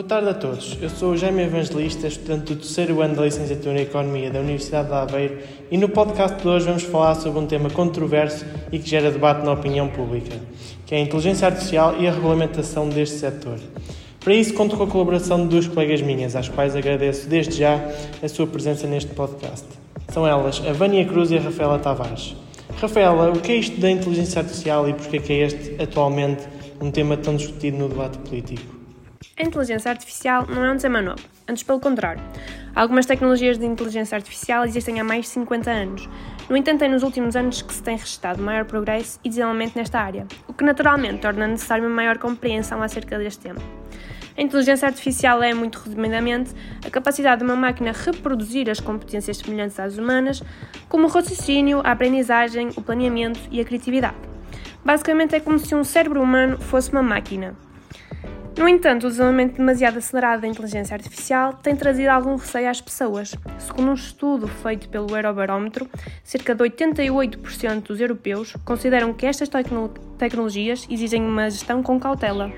tarde a todos. Eu sou o Jaime Evangelista, estudante do terceiro ano da licenciatura em Economia da Universidade de Aveiro e no podcast de hoje vamos falar sobre um tema controverso e que gera debate na opinião pública, que é a inteligência artificial e a regulamentação deste setor. Para isso, conto com a colaboração de duas colegas minhas, às quais agradeço desde já a sua presença neste podcast. São elas a Vânia Cruz e a Rafaela Tavares. Rafaela, o que é isto da inteligência artificial e porquê é este atualmente um tema tão discutido no debate político? A inteligência artificial não é um tema novo, antes pelo contrário. Algumas tecnologias de inteligência artificial existem há mais de 50 anos. No entanto, é nos últimos anos que se tem registrado maior progresso e desenvolvimento nesta área, o que naturalmente torna necessária uma maior compreensão acerca deste tema. A inteligência artificial é, muito resumidamente, a capacidade de uma máquina reproduzir as competências semelhantes às humanas, como o raciocínio, a aprendizagem, o planeamento e a criatividade. Basicamente é como se um cérebro humano fosse uma máquina. No entanto, o desenvolvimento demasiado acelerado da inteligência artificial tem trazido algum receio às pessoas. Segundo um estudo feito pelo Eurobarómetro, cerca de 88% dos europeus consideram que estas tecno tecnologias exigem uma gestão com cautela.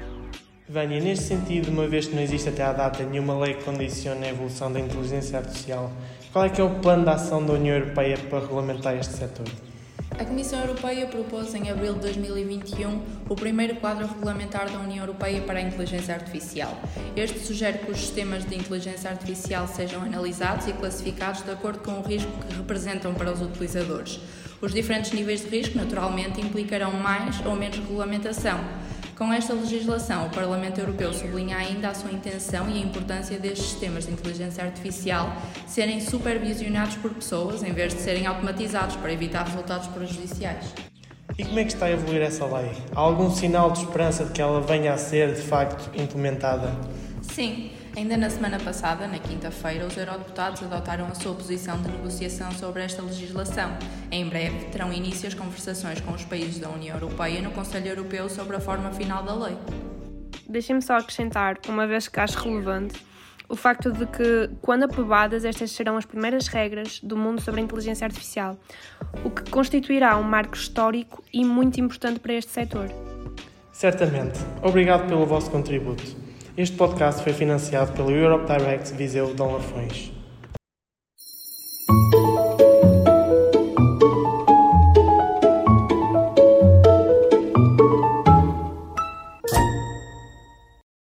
Vânia, neste sentido, uma vez que não existe até à data nenhuma lei que condicione a evolução da inteligência artificial, qual é que é o plano de ação da União Europeia para regulamentar este setor? A Comissão Europeia propôs em abril de 2021 o primeiro quadro regulamentar da União Europeia para a inteligência artificial. Este sugere que os sistemas de inteligência artificial sejam analisados e classificados de acordo com o risco que representam para os utilizadores. Os diferentes níveis de risco, naturalmente, implicarão mais ou menos regulamentação. Com esta legislação, o Parlamento Europeu sublinha ainda a sua intenção e a importância destes sistemas de inteligência artificial serem supervisionados por pessoas em vez de serem automatizados para evitar resultados prejudiciais. E como é que está a evoluir essa lei? Há algum sinal de esperança de que ela venha a ser, de facto, implementada? Sim. Ainda na semana passada, na quinta-feira, os eurodeputados adotaram a sua posição de negociação sobre esta legislação. Em breve, terão início as conversações com os países da União Europeia no Conselho Europeu sobre a forma final da lei. Deixem-me só acrescentar, uma vez que acho relevante, o facto de que, quando aprovadas, estas serão as primeiras regras do mundo sobre a inteligência artificial, o que constituirá um marco histórico e muito importante para este setor. Certamente. Obrigado pelo vosso contributo. Este podcast foi financiado pelo Europe Direct Viseu Dom Lafões.